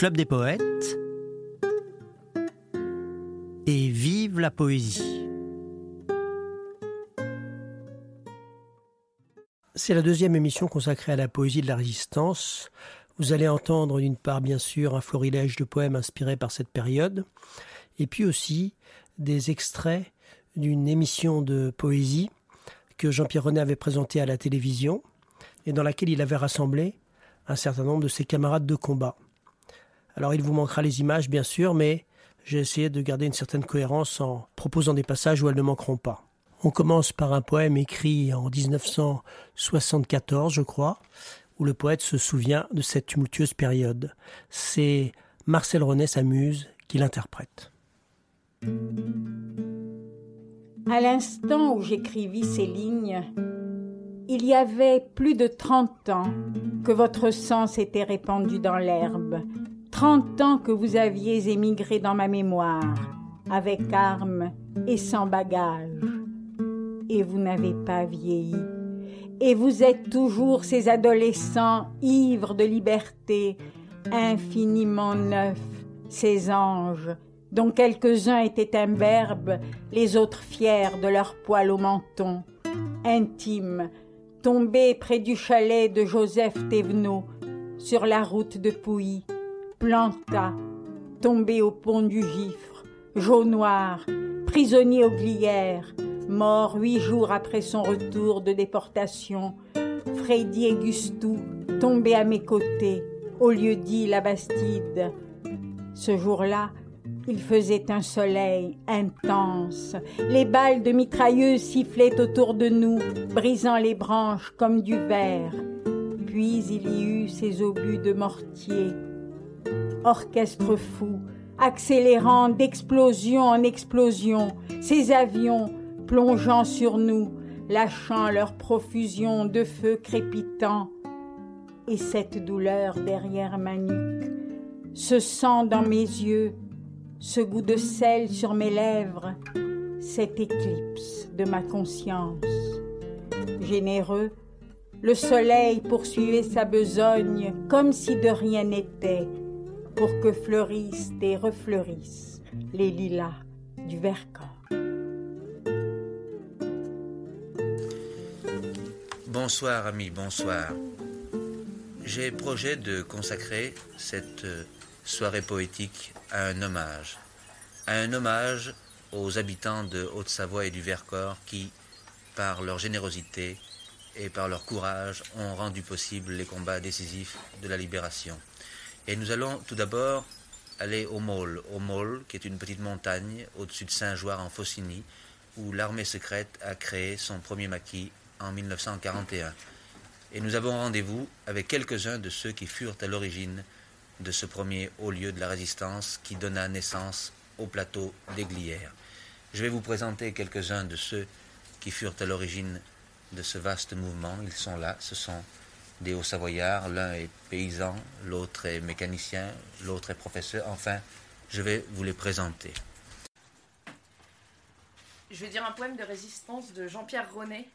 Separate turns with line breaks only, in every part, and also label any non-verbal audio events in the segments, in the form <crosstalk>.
Club des poètes et vive la poésie. C'est la deuxième émission consacrée à la poésie de la résistance. Vous allez entendre d'une part bien sûr un florilège de poèmes inspirés par cette période, et puis aussi des extraits d'une émission de poésie que Jean-Pierre René avait présentée à la télévision et dans laquelle il avait rassemblé un certain nombre de ses camarades de combat. Alors il vous manquera les images bien sûr, mais j'ai essayé de garder une certaine cohérence en proposant des passages où elles ne manqueront pas. On commence par un poème écrit en 1974, je crois, où le poète se souvient de cette tumultueuse période. C'est Marcel René s'amuse qui l'interprète.
À l'instant où j'écrivis ces lignes, il y avait plus de trente ans que votre sang s'était répandu dans l'herbe, trente ans que vous aviez émigré dans ma mémoire, avec armes et sans bagages. Et vous n'avez pas vieilli. Et vous êtes toujours ces adolescents ivres de liberté, infiniment neufs, ces anges, dont quelques-uns étaient imberbes, les autres fiers de leur poil au menton, intimes, tombés près du chalet de Joseph Thévenot, sur la route de Pouilly, planta, tombé au pont du Gifre, jaune noir, prisonnier au glières, mort huit jours après son retour de déportation, Freddy Augustou, tombé à mes côtés, au lieu dit la Bastide. Ce jour-là, il faisait un soleil intense. Les balles de mitrailleuses sifflaient autour de nous, brisant les branches comme du verre. Puis il y eut ces obus de mortier. Orchestre fou, accélérant d'explosion en explosion, ces avions plongeant sur nous, lâchant leur profusion de feu crépitant. Et cette douleur derrière ma nuque, ce sang dans mes yeux, ce goût de sel sur mes lèvres, cette éclipse de ma conscience. Généreux, le soleil poursuivait sa besogne comme si de rien n'était, pour que fleurissent et refleurissent les lilas du Vercors.
Bonsoir amis, bonsoir. J'ai projet de consacrer cette soirée poétique à un hommage, à un hommage aux habitants de Haute-Savoie et du Vercors qui, par leur générosité et par leur courage, ont rendu possible les combats décisifs de la libération. Et nous allons tout d'abord aller au Môle, au Môle, qui est une petite montagne au-dessus de Saint-Joire en Faucigny, où l'armée secrète a créé son premier maquis en 1941. Et nous avons rendez-vous avec quelques-uns de ceux qui furent à l'origine de ce premier haut lieu de la résistance qui donna naissance au plateau des Glières. Je vais vous présenter quelques-uns de ceux qui furent à l'origine de ce vaste mouvement. Ils sont là, ce sont des Hauts-Savoyards, l'un est paysan, l'autre est mécanicien, l'autre est professeur. Enfin, je vais vous les présenter.
Je vais dire un poème de résistance de Jean-Pierre René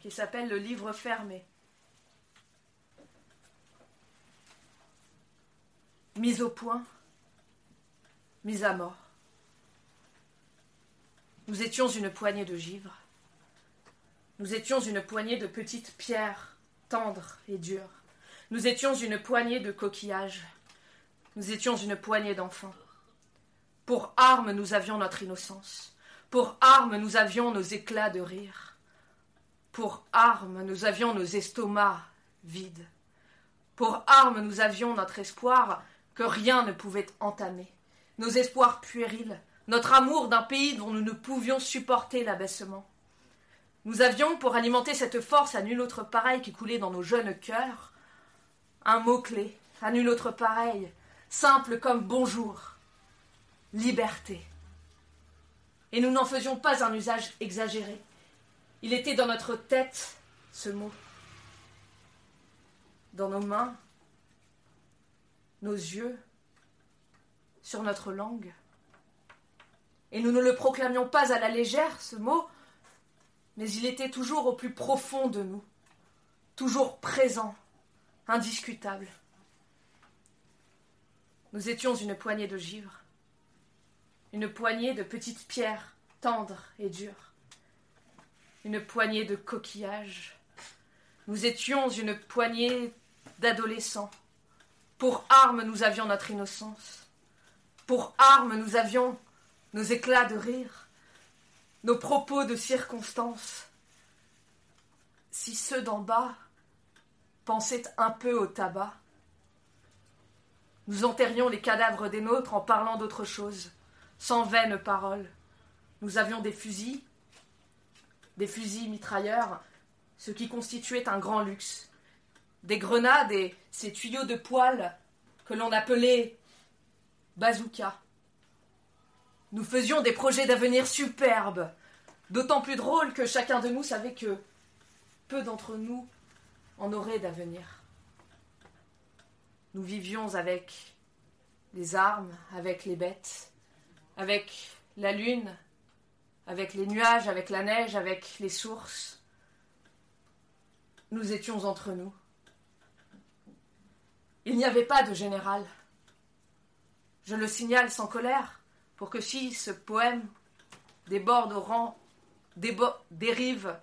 qui s'appelle Le livre fermé. mise au point, mise à mort. Nous étions une poignée de givre. Nous étions une poignée de petites pierres, tendres et dures. Nous étions une poignée de coquillages. Nous étions une poignée d'enfants. Pour armes, nous avions notre innocence. Pour armes, nous avions nos éclats de rire. Pour armes, nous avions nos estomacs vides. Pour armes, nous avions notre espoir que rien ne pouvait entamer. Nos espoirs puérils, notre amour d'un pays dont nous ne pouvions supporter l'abaissement. Nous avions, pour alimenter cette force à nul autre pareil qui coulait dans nos jeunes cœurs, un mot-clé, à nul autre pareil, simple comme bonjour, liberté. Et nous n'en faisions pas un usage exagéré. Il était dans notre tête, ce mot. Dans nos mains, nos yeux sur notre langue. Et nous ne le proclamions pas à la légère, ce mot, mais il était toujours au plus profond de nous, toujours présent, indiscutable. Nous étions une poignée de givre, une poignée de petites pierres tendres et dures, une poignée de coquillages. Nous étions une poignée d'adolescents. Pour armes, nous avions notre innocence. Pour armes, nous avions nos éclats de rire, nos propos de circonstance. Si ceux d'en bas pensaient un peu au tabac, nous enterrions les cadavres des nôtres en parlant d'autre chose, sans vaines paroles. Nous avions des fusils, des fusils mitrailleurs, ce qui constituait un grand luxe, des grenades et ces tuyaux de poils que l'on appelait bazooka. Nous faisions des projets d'avenir superbes, d'autant plus drôles que chacun de nous savait que peu d'entre nous en auraient d'avenir. Nous vivions avec les armes, avec les bêtes, avec la lune, avec les nuages, avec la neige, avec les sources. Nous étions entre nous. Il n'y avait pas de général. Je le signale sans colère, pour que si ce poème déborde au rang, dérive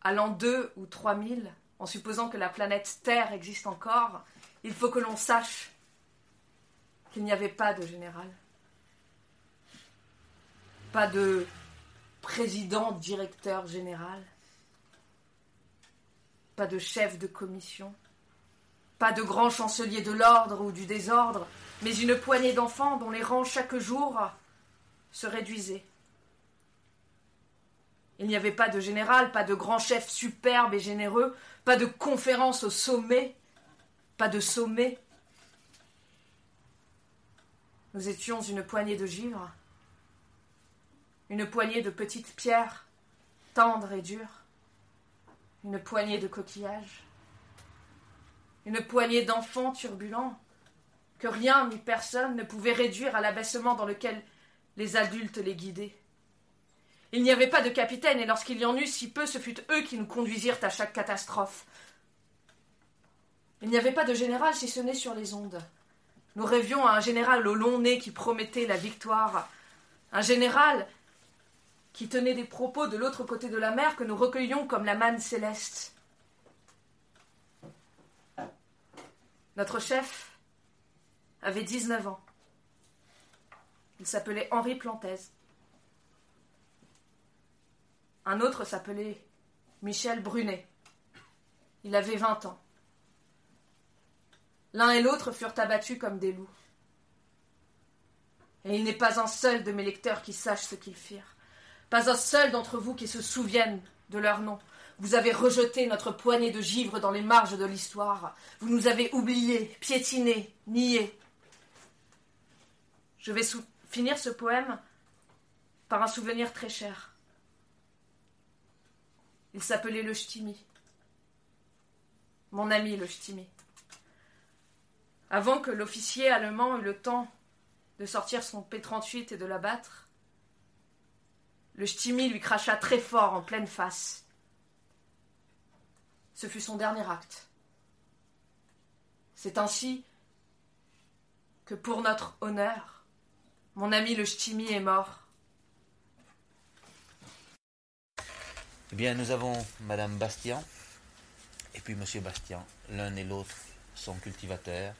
à l'an deux ou trois mille, en supposant que la planète Terre existe encore, il faut que l'on sache qu'il n'y avait pas de général, pas de président, directeur général, pas de chef de commission, pas de grand chancelier de l'ordre ou du désordre, mais une poignée d'enfants dont les rangs chaque jour se réduisaient. Il n'y avait pas de général, pas de grand chef superbe et généreux, pas de conférence au sommet, pas de sommet. Nous étions une poignée de givre, une poignée de petites pierres, tendres et dures, une poignée de coquillages, une poignée d'enfants turbulents, que rien ni personne ne pouvait réduire à l'abaissement dans lequel les adultes les guidaient. Il n'y avait pas de capitaine, et lorsqu'il y en eut si peu, ce fut eux qui nous conduisirent à chaque catastrophe. Il n'y avait pas de général si ce n'est sur les ondes. Nous rêvions à un général au long nez qui promettait la victoire, un général qui tenait des propos de l'autre côté de la mer que nous recueillions comme la manne céleste. Notre chef avait 19 ans. Il s'appelait Henri Plantez. Un autre s'appelait Michel Brunet. Il avait 20 ans. L'un et l'autre furent abattus comme des loups. Et il n'est pas un seul de mes lecteurs qui sache ce qu'ils firent. Pas un seul d'entre vous qui se souvienne de leur nom. Vous avez rejeté notre poignée de givre dans les marges de l'histoire. Vous nous avez oubliés, piétinés, niés. Je vais finir ce poème par un souvenir très cher. Il s'appelait le Ch'timi. Mon ami le Ch'timi. Avant que l'officier allemand eût le temps de sortir son P-38 et de l'abattre, le Ch'timi lui cracha très fort en pleine face. Ce fut son dernier acte. C'est ainsi que pour notre honneur, mon ami le Ch'timi est mort.
Eh bien, nous avons Madame Bastien et puis Monsieur Bastien. L'un et l'autre sont cultivateurs.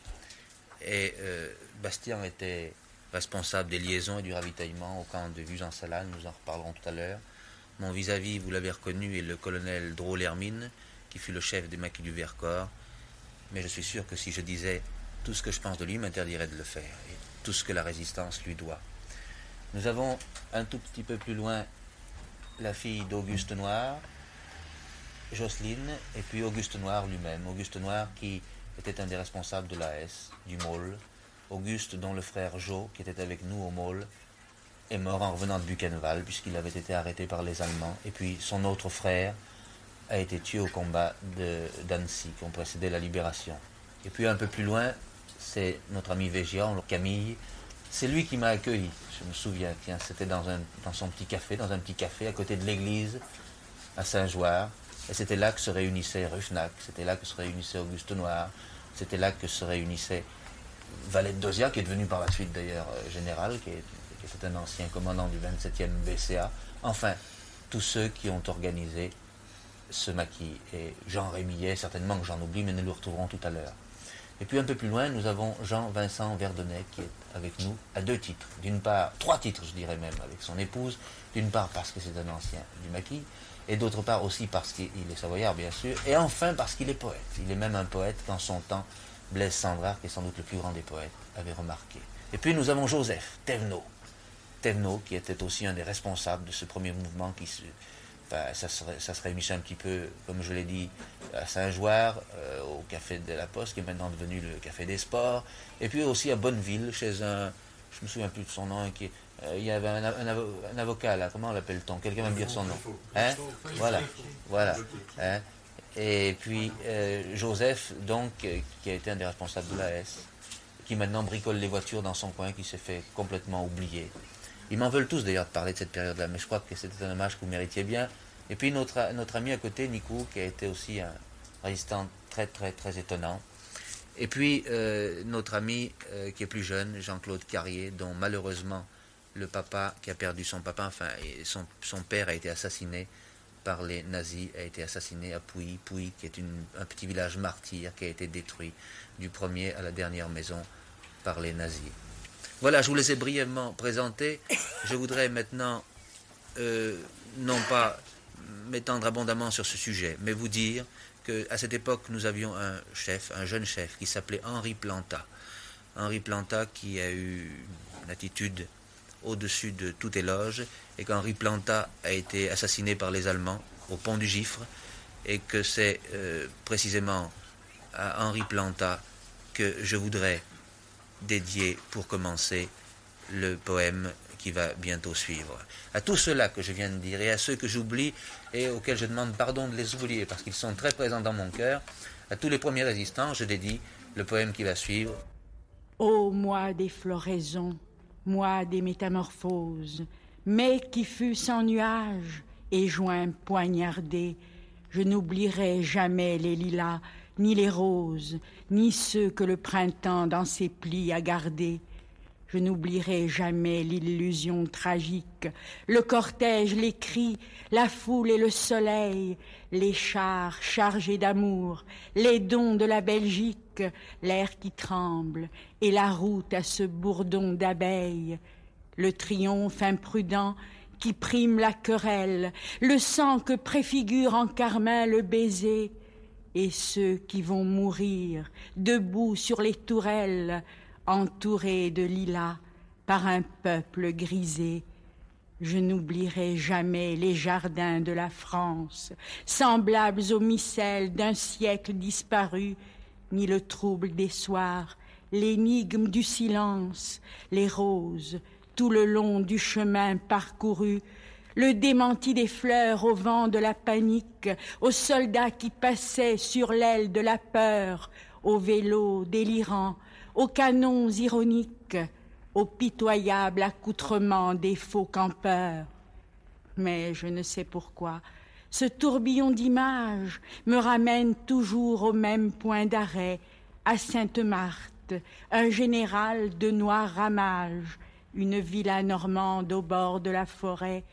Et euh, Bastien était responsable des liaisons et du ravitaillement au camp de Vuge-en-Salade, nous en reparlerons tout à l'heure. Mon vis-à-vis, vous l'avez reconnu, est le colonel Drôle-Hermine, qui fut le chef des maquis du Vercors. Mais je suis sûr que si je disais tout ce que je pense de lui, m'interdirait de le faire, et tout ce que la résistance lui doit. Nous avons un tout petit peu plus loin la fille d'Auguste Noir, Jocelyne, et puis Auguste Noir lui-même. Auguste Noir qui était un des responsables de l'AS, du môle. Auguste, dont le frère Jo, qui était avec nous au môle, est mort en revenant de Buchenwald, puisqu'il avait été arrêté par les Allemands. Et puis son autre frère a été tué au combat d'Annecy, qui ont précédé la libération. Et puis un peu plus loin, c'est notre ami Végian, Camille. C'est lui qui m'a accueilli, je me souviens. C'était dans, dans son petit café, dans un petit café à côté de l'église, à Saint-Joire. Et c'était là que se réunissait Ruffnac, c'était là que se réunissait Auguste Noir, c'était là que se réunissaient valet de Dosia, qui est devenu par la suite d'ailleurs euh, général, qui, était un ancien commandant du 27e BCA. Enfin, tous ceux qui ont organisé ce maquis. Et Jean Rémillet, certainement que j'en oublie, mais nous le retrouverons tout à l'heure. Et puis un peu plus loin, nous avons Jean-Vincent Verdonnet qui est avec nous à deux titres. D'une part, trois titres, je dirais même, avec son épouse. D'une part parce que c'est un ancien du maquis, et d'autre part aussi parce qu'il est savoyard, bien sûr, et enfin parce qu'il est poète. Il est même un poète qu'en son temps, Blaise Sandrard, qui est sans doute le plus grand des poètes, avait remarqué. Et puis nous avons Joseph Thévenot. Thévenot, qui était aussi un des responsables de ce premier mouvement qui se, ça, serait, ça serait un petit peu, comme je l'ai dit, à Saint-Jouard, euh, au Café de la Poste, qui est maintenant devenu le Café des Sports, et puis aussi à Bonneville, chez un, je me souviens plus de son nom, euh, il y avait un, avocat là, comment l'appelle-t-on? Quelqu'un va me dire son nom. Hein? Voilà, voilà. Hein? Et puis euh, Joseph, donc, qui a été un des responsables de l'AS, qui maintenant bricole les voitures dans son coin, qui s'est fait complètement oublier. Ils m'en veulent tous d'ailleurs de parler de cette période-là, mais je crois que c'était un hommage que vous méritiez bien. Et puis notre, notre ami à côté, Nico, qui a été aussi un résistant très très très étonnant. Et puis euh, notre ami euh, qui est plus jeune, Jean-Claude Carrier, dont malheureusement le papa qui a perdu son papa, enfin son, son père a été assassiné par les nazis, a été assassiné à Pouilly, Pouilly qui est un petit village martyr qui a été détruit du premier à la dernière maison par les nazis. Voilà, je vous les ai brièvement présentés. Je voudrais maintenant, euh, non pas m'étendre abondamment sur ce sujet, mais vous dire qu'à cette époque, nous avions un chef, un jeune chef, qui s'appelait Henri Planta. Henri Planta qui a eu une attitude au-dessus de tout éloge, et qu'Henri Planta a été assassiné par les Allemands au pont du Gifre, et que c'est euh, précisément à Henri Planta que je voudrais dédié pour commencer le poème qui va bientôt suivre. À tous ceux-là que je viens de dire et à ceux que j'oublie et auxquels je demande pardon de les oublier parce qu'ils sont très présents dans mon cœur, à tous les premiers résistants, je dédie le poème qui va suivre.
Ô moi des floraisons, moi des métamorphoses, mais qui fut sans nuages et joint poignardé, je n'oublierai jamais les lilas ni les roses, ni ceux que le printemps dans ses plis a gardés. Je n'oublierai jamais l'illusion tragique, le cortège, les cris, la foule et le soleil, les chars chargés d'amour, les dons de la Belgique, l'air qui tremble et la route à ce bourdon d'abeilles, le triomphe imprudent qui prime la querelle, le sang que préfigure en carmin le baiser, et ceux qui vont mourir debout sur les tourelles, entourés de lilas par un peuple grisé. Je n'oublierai jamais les jardins de la France, semblables aux micelles d'un siècle disparu, ni le trouble des soirs, l'énigme du silence, les roses, tout le long du chemin parcouru, le démenti des fleurs au vent de la panique, aux soldats qui passaient sur l'aile de la peur, aux vélos délirants, aux canons ironiques, au pitoyable accoutrement des faux campeurs. Mais je ne sais pourquoi, ce tourbillon d'images me ramène toujours au même point d'arrêt, à Sainte-Marthe, un général de noir ramage, une villa normande au bord de la forêt,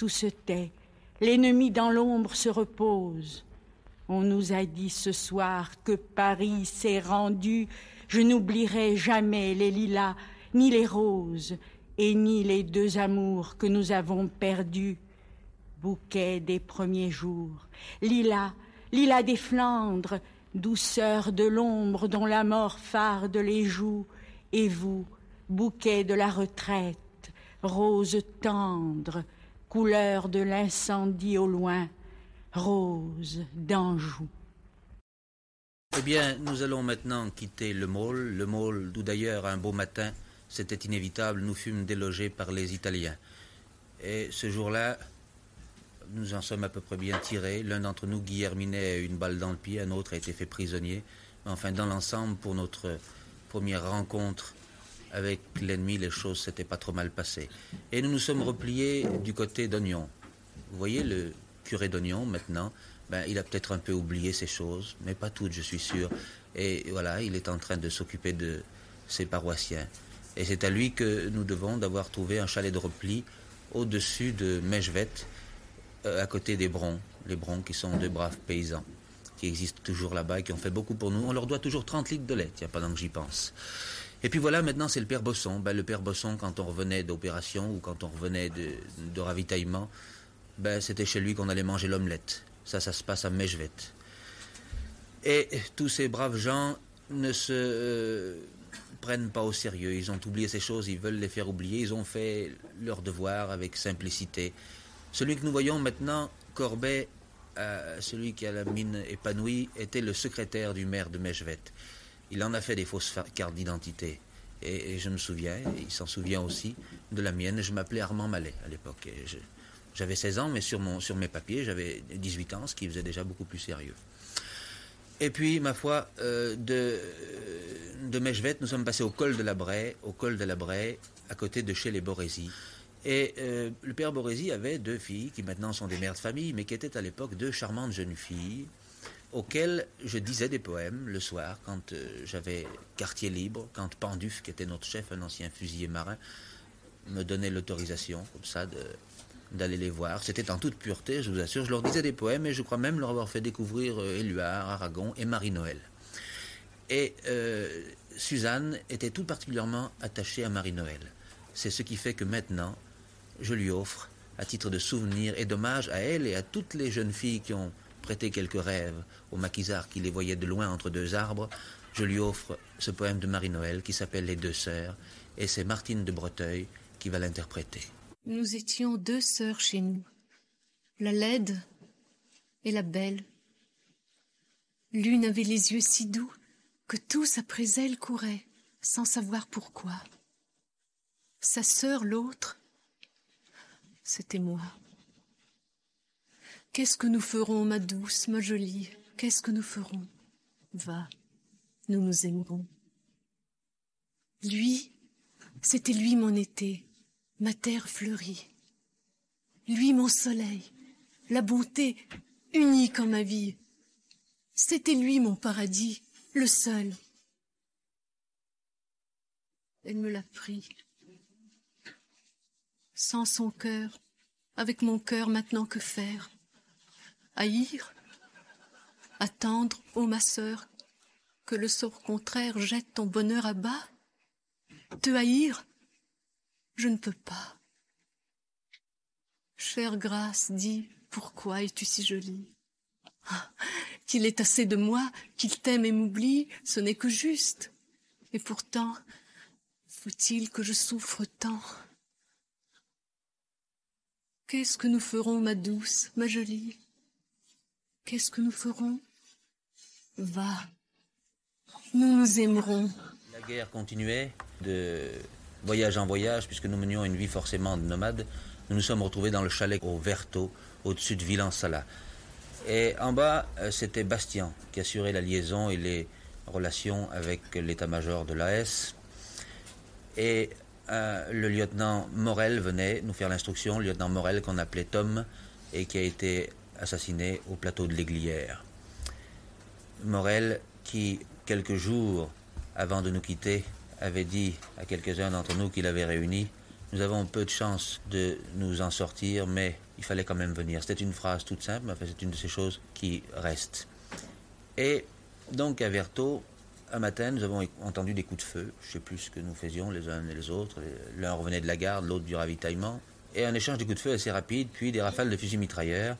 tout se tait, l'ennemi dans l'ombre se repose. On nous a dit ce soir que Paris s'est rendu, je n'oublierai jamais les lilas, ni les roses, et ni les deux amours que nous avons perdus. Bouquet des premiers jours, lilas, lilas des Flandres, douceur de l'ombre dont la mort farde les joues, et vous, bouquet de la retraite, rose tendre, couleur de l'incendie au loin, rose d'Anjou.
Eh bien, nous allons maintenant quitter le môle, le môle d'où d'ailleurs un beau matin, c'était inévitable, nous fûmes délogés par les Italiens. Et ce jour-là, nous en sommes à peu près bien tirés. L'un d'entre nous, Guillerminet, a eu une balle dans le pied, un autre a été fait prisonnier. Enfin, dans l'ensemble, pour notre première rencontre avec l'ennemi, les choses s'étaient pas trop mal passées. Et nous nous sommes repliés du côté d'Oignon. Vous voyez, le curé d'Oignon, maintenant, ben, il a peut-être un peu oublié ces choses, mais pas toutes, je suis sûr. Et voilà, il est en train de s'occuper de ses paroissiens. Et c'est à lui que nous devons d'avoir trouvé un chalet de repli au-dessus de Mejvet, euh, à côté des Brons, les Brons qui sont deux braves paysans, qui existent toujours là-bas et qui ont fait beaucoup pour nous. On leur doit toujours 30 litres de lait, tiens, pendant que j'y pense. Et puis voilà, maintenant c'est le père Bosson. Ben, le père Bosson, quand on revenait d'opération ou quand on revenait de, ravitaillement, ben, c'était chez lui qu'on allait manger l'omelette. Ça, ça se passe à Mejvet. Et tous ces braves gens ne se euh, prennent pas au sérieux. Ils ont oublié ces choses, ils veulent les faire oublier. Ils ont fait leur devoir avec simplicité. Celui que nous voyons maintenant, Corbet, euh, celui qui a la mine épanouie, était le secrétaire du maire de Mejvet. Il en a fait des fausses cartes d'identité. Et, je me souviens, il s'en souvient aussi, de la mienne. Je m'appelais Armand Mallet à l'époque. J'avais 16 ans, mais sur, mes papiers, j'avais 18 ans, ce qui faisait déjà beaucoup plus sérieux. Et puis, ma foi, euh, de, de nous sommes passés au col de la Braie, au col de la Braie, à côté de chez les Borési. Et euh, le père Borési avait deux filles qui maintenant sont des mères de famille, mais qui étaient à l'époque deux charmantes jeunes filles auxquelles je disais des poèmes le soir quand euh, j'avais quartier libre, quand Panduf, qui était notre chef, un ancien fusilier marin, me donnait l'autorisation comme ça d'aller les voir. C'était en toute pureté, je vous assure. Je leur disais des poèmes et je crois même leur avoir fait découvrir euh, Éluard, Aragon et Marie-Noël. Et euh, Suzanne était tout particulièrement attachée à Marie-Noël. C'est ce qui fait que maintenant, je lui offre, à titre de souvenir et d'hommage à elle et à toutes les jeunes filles qui ont prêté quelques rêves au maquisard qui les voyait de loin entre deux arbres, je lui offre ce poème de Marie-Noël qui s'appelle Les deux sœurs, et c'est Martine de Breteuil qui va l'interpréter.
Nous étions deux sœurs chez nous, la laide et la belle. L'une avait les yeux si doux que tous après elle couraient, sans savoir pourquoi. Sa sœur, l'autre, c'était moi. Qu'est-ce que nous ferons, ma douce, ma jolie? Qu'est-ce que nous ferons? Va, nous nous aimerons. Lui, c'était lui mon été, ma terre fleurie. Lui mon soleil, la bonté unique en ma vie. C'était lui mon paradis, le seul. Elle me l'a pris. Sans son cœur, avec mon cœur maintenant que faire? Haïr, attendre, ô ma sœur, que le sort contraire jette ton bonheur à bas? Te haïr? Je ne peux pas. Chère grâce, dis, pourquoi es-tu si jolie? Ah, Qu'il est assez de moi, qu'il t'aime et m'oublie, ce n'est que juste. Et pourtant, faut-il que je souffre tant? Qu'est-ce que nous ferons, ma douce, ma jolie? Qu'est-ce que nous ferons? Va, nous nous aimerons.
La guerre continuait de voyage en voyage, puisque nous menions une vie forcément de nomade. Nous nous sommes retrouvés dans le chalet au Verto, au-dessus de Villan-Sala. Et en bas, euh, c'était Bastien qui assurait la liaison et les relations avec l'état-major de l'AS. Et euh, le lieutenant Morel venait nous faire l'instruction, le lieutenant Morel qu'on appelait Tom, et qui a été assassiné au plateau de l'Aiglière. Morel, qui, quelques jours avant de nous quitter, avait dit à quelques-uns d'entre nous qu'il avait réunis Nous avons peu de chance de nous en sortir, mais il fallait quand même venir. C'était une phrase toute simple, mais c'est une de ces choses qui restent. Et donc à Verto, un matin, nous avons entendu des coups de feu. Je ne sais plus ce que nous faisions les uns et les autres. L'un revenait de la garde, l'autre du ravitaillement. Et un échange de coups de feu assez rapide, puis des rafales de fusils mitrailleurs.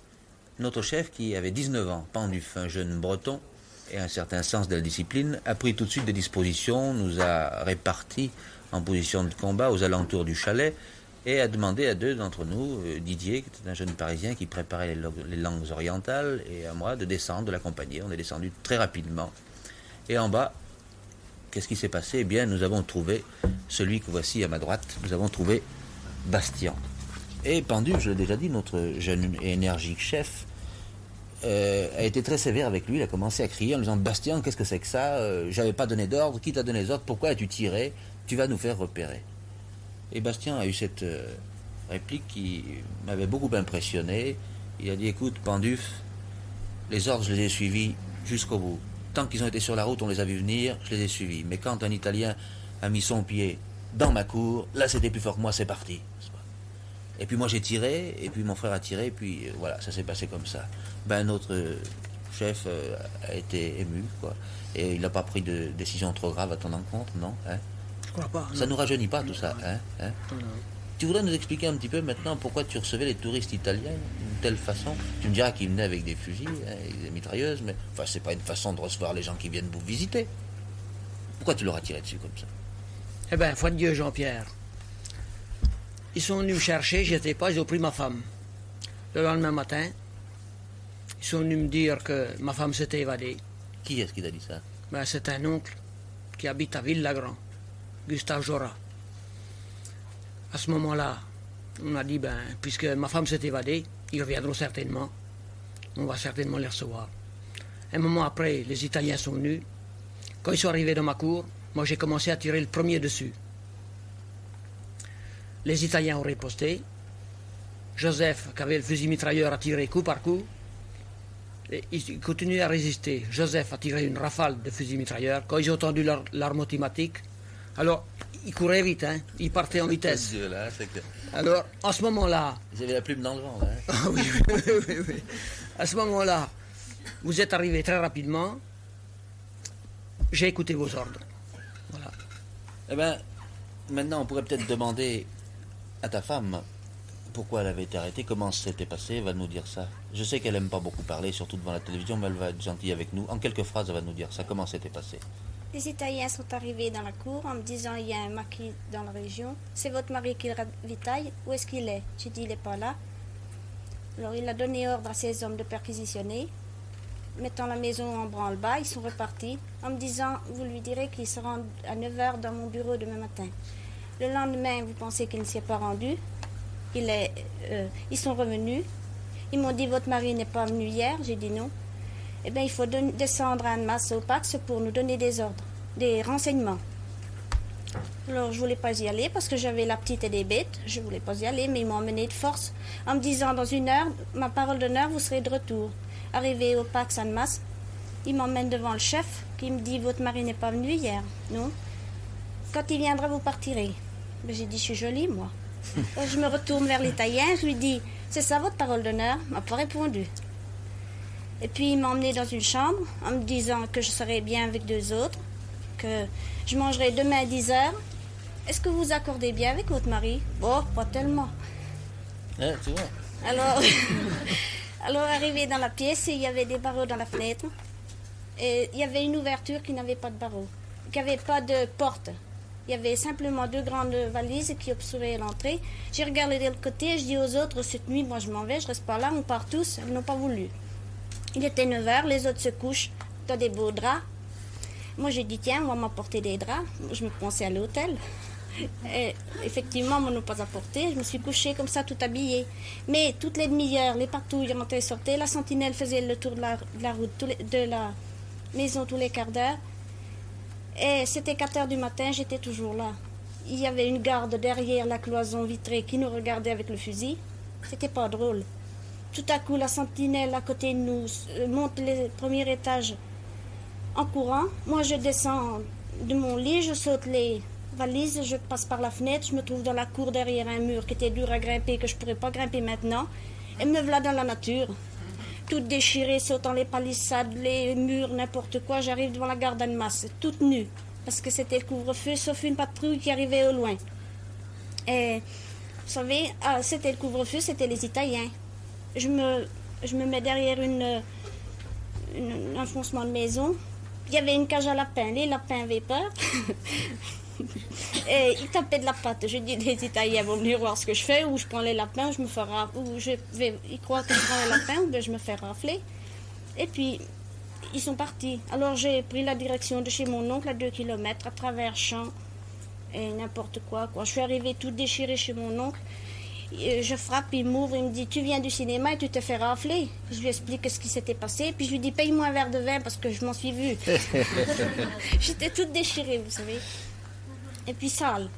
Notre chef, qui avait 19 ans, Panduf, un jeune breton, et un certain sens de la discipline, a pris tout de suite des dispositions, nous a répartis en position de combat aux alentours du chalet, et a demandé à deux d'entre nous, euh, Didier, qui était un jeune Parisien qui préparait les, langues orientales, et à moi de descendre, de l'accompagner. On est descendu très rapidement. Et en bas, qu'est-ce qui s'est passé? Eh bien, nous avons trouvé celui que voici à ma droite, nous avons trouvé Bastien. Et Panduf, je l'ai déjà dit, notre jeune et énergique chef, euh, a été très sévère avec lui. Il a commencé à crier en lui disant Bastien, qu'est-ce que c'est que ça? Euh, J'avais pas donné d'ordre. Qui t'a donné les ordres? Pourquoi as-tu tiré? Tu vas nous faire repérer. Et Bastien a eu cette euh, réplique qui m'avait beaucoup impressionné. Il a dit Écoute, Panduf, les ordres, je les ai suivis jusqu'au bout. Tant qu'ils ont été sur la route, on les a vus venir, je les ai suivis. Mais quand un Italien a mis son pied dans ma cour. Là, c'était plus fort que moi, c'est parti. Et puis moi, j'ai tiré, et puis mon frère a tiré, et puis euh, voilà, ça s'est passé comme ça. Ben, notre euh, chef euh, a été ému, quoi. Et il n'a pas pris de décision trop grave à ton encontre, non hein?
Je crois pas.
Ça ne nous rajeunit pas, tout ça, hein, hein? Tu voudrais nous expliquer un petit peu maintenant pourquoi tu recevais les touristes italiens d'une telle façon? Tu me diras qu'ils venaient avec des fusils, hein, des mitrailleuses, mais enfin, c'est pas une façon de recevoir les gens qui viennent vous visiter. Pourquoi tu leur as tiré dessus comme ça?
Eh bien, foi de Dieu, Jean-Pierre. Ils sont venus me chercher, j'y étais pas, ils ont pris ma femme. Le lendemain matin, ils sont venus me dire que ma femme s'était évadée.
Qui est-ce qui t'a dit ça?
Ben, c'est un oncle qui habite à Ville-Lagrand, Gustave Jorat. À ce moment-là, on a dit, ben, puisque ma femme s'est évadée, ils reviendront certainement. On va certainement les recevoir. Un moment après, les Italiens sont venus. Quand ils sont arrivés dans ma cour, moi j'ai commencé à tirer le premier dessus. Les Italiens ont riposté. Joseph, qui avait le fusil mitrailleur, a tiré coup par coup. Et il continuait à résister. Joseph a tiré une rafale de fusil mitrailleur. Quand ils ont entendu l'arme automatique, alors ils couraient vite, hein. ils partaient en vitesse.
Dieu, là, que...
Alors, en ce moment-là.
Ils avaient la plume dans le vent, là. Hein.
Ah oui, oui, oui, oui, À ce moment-là, vous êtes arrivé très rapidement. J'ai écouté vos ordres. Voilà.
Eh bien, maintenant, on pourrait peut-être demander à ta femme pourquoi elle avait été arrêtée, comment c'était passé, elle va nous dire ça. Je sais qu'elle aime pas beaucoup parler, surtout devant la télévision, mais elle va être gentille avec nous. En quelques phrases, elle va nous dire ça, comment c'était passé?
Les Italiens sont arrivés dans la cour en me disant il y a un maquis dans la région. C'est votre mari qui le ravitaille. Où est-ce qu'il est, J'ai dit il n'est pas là. Alors il a donné ordre à ses hommes de perquisitionner. Mettant la maison en branle-bas, ils sont repartis en me disant vous lui direz qu'il se rend à 9h dans mon bureau demain matin. Le lendemain, vous pensez qu'il ne s'y est pas rendu? Euh, ils sont revenus. Ils m'ont dit Votre mari n'est pas venu hier. J'ai dit non. Eh bien, il faut descendre à masse au Pax pour nous donner des ordres, des renseignements. Alors, je voulais pas y aller parce que j'avais la petite et des bêtes. Je voulais pas y aller, mais ils m'ont emmené de force en me disant Dans une heure, ma parole d'honneur, vous serez de retour. Arrivé au Pax en masse, il m'emmène devant le chef qui me dit Votre mari n'est pas venu hier. Non? Quand il viendra, vous partirez. J'ai dit, je suis jolie, moi. je me retourne vers l'Italien, je lui dis, c'est ça votre parole d'honneur? Il m'a pas répondu. Et puis il m'a emmené dans une chambre en me disant que je serais bien avec deux autres, que je mangerai demain à 10 heures. Est-ce que vous accordez bien avec votre mari? Bon, pas tellement.
tu vois.
Alors, <laughs> alors arrivé dans la pièce, il y avait des barreaux dans la fenêtre. Et il y avait une ouverture qui n'avait pas de barreaux, qui n'avait pas de porte. Il y avait simplement deux grandes valises qui obstruaient l'entrée. J'ai regardé de l'autre côté, je dis aux autres, cette nuit, moi je m'en vais, je reste pas là, on part tous. Elles n'ont pas voulu. Il était 9 heures, les autres se couchent dans des beaux draps. Moi j'ai dit, tiens, on va m'apporter des draps. Je me pensais à l'hôtel. Et effectivement, on n'a pas apporté. Je me suis couchée comme ça, tout habillée. Mais toutes les demi-heures, les patrouilles rentraient et sortaient. La sentinelle faisait le tour de la, de la maison tous les quarts d'heure. Et c'était 4 heures du matin, j'étais toujours là. Il y avait une garde derrière la cloison vitrée qui nous regardait avec le fusil. C'était pas drôle. Tout à coup, la sentinelle à côté de nous euh, monte les premiers étages en courant. Moi, je descends de mon lit, je saute les valises, je passe par la fenêtre, je me trouve dans la cour derrière un mur qui était dur à grimper, que je pourrais pas grimper maintenant. Et me voilà dans la nature. Toute déchirée, sautant les palissades, les murs, n'importe quoi. J'arrive devant la garde en masse, toute nue, parce que c'était le couvre-feu, sauf une patrouille qui arrivait au loin. Et, vous savez, ah, c'était le couvre-feu, c'était les Italiens. Je me, je me mets derrière une, un foncement de maison. Il y avait une cage à lapins. Les lapins avaient peur. <laughs> <laughs> Et il tapait de la patte. Je dis, les Italiens vont venir voir ce que je fais, ou je prends les lapins, je me fais ou je vais, ils croient que je prends les lapins, ou je me fais rafler. Et puis, ils sont partis. Alors j'ai pris la direction de chez mon oncle à 2 km, à travers champs et n'importe quoi, quoi. Je suis arrivée tout déchirée chez mon oncle. Je frappe, il m'ouvre, il me dit Tu viens du cinéma et tu te fais rafler. Je lui explique ce qui s'était passé, puis je lui dis Paye-moi un verre de vin parce que je m'en suis vue. <laughs> J'étais toute déchirée, vous savez et puis sale.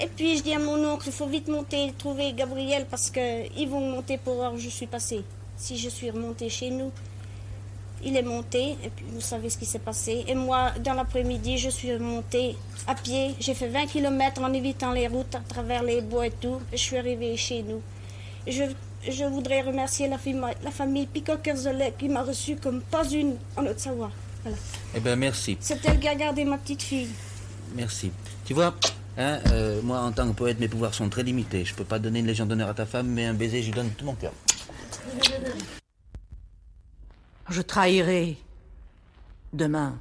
Et puis je dis à mon oncle, il faut vite monter trouver Gabriel parce qu'ils vont monter pour voir où je suis passée. Si je suis remontée chez nous. il est monté, et puis vous savez ce qui s'est passé. Et moi, dans l'après-midi, je suis montée à pied. J'ai fait 20 km en évitant les routes à travers les bois et tout. Et je suis arrivée chez nous. Je, je voudrais remercier la, famille, la famille Picot-Kerzelet qui m'a reçue comme pas une en Haute-Savoie. Voilà.
Eh bien, merci.
C'est elle qui a gardé ma petite fille.
Merci. Tu vois, hein, euh, moi, en tant que poète, mes pouvoirs sont très limités. Je peux pas donner une légion d'honneur à ta femme, mais un baiser, je lui donne tout mon cœur.
Je trahirai demain.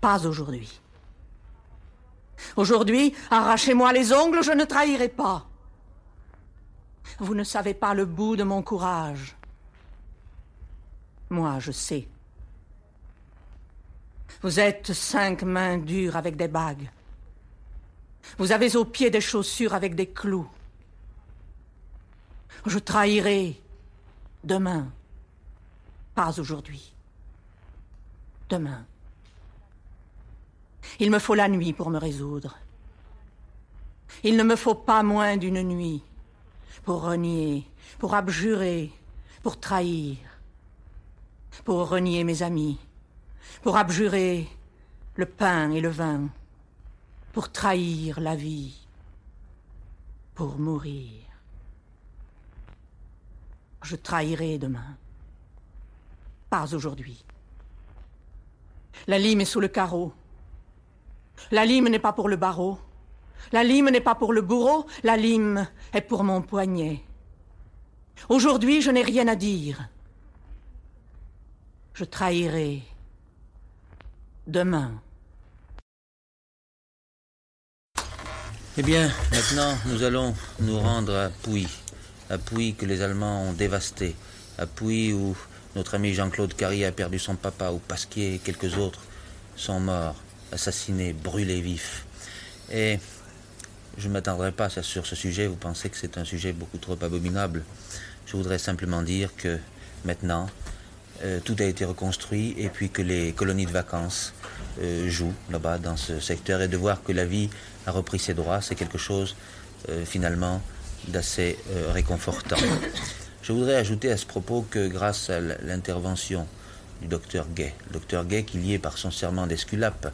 Pas aujourd'hui. Aujourd'hui, arrachez-moi les ongles, je ne trahirai pas. Vous ne savez pas le bout de mon courage. Moi, je sais. Vous êtes cinq mains dures avec des bagues. Vous avez aux pieds des chaussures avec des clous. Je trahirai demain. Pas aujourd'hui. Demain. Il me faut la nuit pour me résoudre. Il ne me faut pas moins d'une nuit pour renier, pour abjurer, pour trahir, pour renier mes amis, pour abjurer le pain et le vin, pour trahir la vie, pour mourir. Je trahirai demain. Pas aujourd'hui. La lime est sous le carreau. La lime n'est pas pour le barreau. La lime n'est pas pour le bourreau. La lime est pour mon poignet. Aujourd'hui, je n'ai rien à dire. Je trahirai demain.
Eh bien, maintenant, nous allons nous rendre à Pouy. À Pouy que les Allemands ont dévasté. À Pouy où notre ami Jean-Claude Carrier a perdu son papa, où Pasquier et quelques autres sont morts, assassinés, brûlés vifs. Et je ne m'attendrai pas sur ce sujet, vous pensez que c'est un sujet beaucoup trop abominable. Je voudrais simplement dire que maintenant, euh, tout a été reconstruit et puis que les colonies de vacances euh, jouent là-bas dans ce secteur et de voir que la vie a repris ses droits, c'est quelque chose euh, finalement d'assez réconfortant. Je voudrais ajouter à ce propos que grâce à l'intervention du docteur Gay, le docteur Gay qui lié par son serment d'Esculape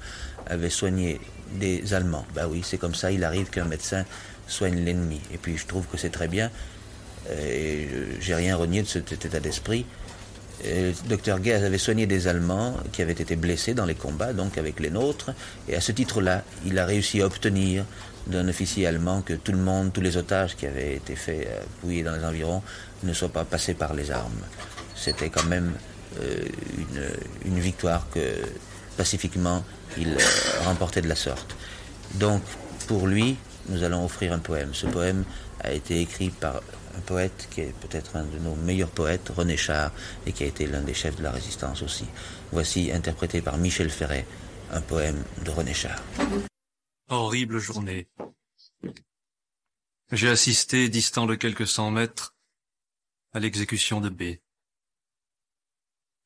avait soigné des Allemands. Ben oui, c'est comme ça, il arrive qu'un médecin soigne l'ennemi. Et puis je trouve que c'est très bien, et j'ai rien renié de cet état d'esprit. Le docteur Gay avait soigné des Allemands qui avaient été blessés dans les combats, donc avec les nôtres, et à ce titre-là, il a réussi à obtenir d'un officier allemand que tout le monde, tous les otages qui avaient été faits fouiller dans les environs, ne soient pas passés par les armes. C'était quand même euh, une, une, victoire que pacifiquement il euh, remportait de la sorte. Donc pour lui, nous allons offrir un poème. Ce poème a été écrit par un poète qui est peut-être un de nos meilleurs poètes, René Char, et qui a été l'un des chefs de la résistance aussi. Voici interprété par Michel Ferret, un poème de René Char.
Horrible journée. J'ai assisté, distant de quelques cent mètres, à l'exécution de B.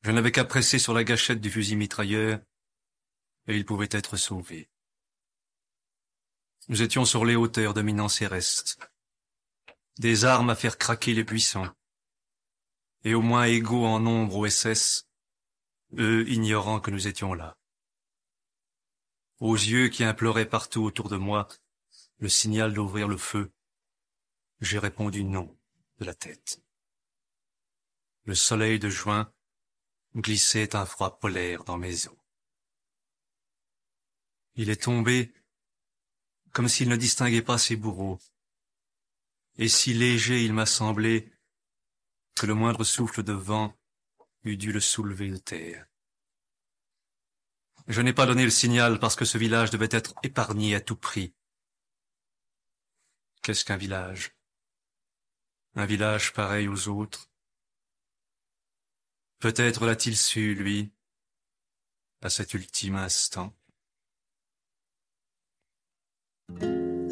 Je n'avais qu'à presser sur la gâchette du fusil mitrailleur, et il pouvait être sauvé. Nous étions sur les hauteurs dominant Céreste. Des armes à faire craquer les puissants. Et au moins égaux en nombre au SS, eux ignorant que nous étions là. Aux yeux qui imploraient partout autour de moi le signal d'ouvrir le feu, j'ai répondu non de la tête. Le soleil de juin glissait un froid polaire dans mes os. Il est tombé comme s'il ne distinguait pas ses bourreaux, et si léger il m'a semblé que le moindre souffle de vent eût dû le soulever de terre. Je n'ai pas donné le signal parce que ce village devait être épargné à tout prix. Qu'est-ce qu'un village? Un village pareil aux autres? Peut-être l'a-t-il su, lui, à cet ultime instant.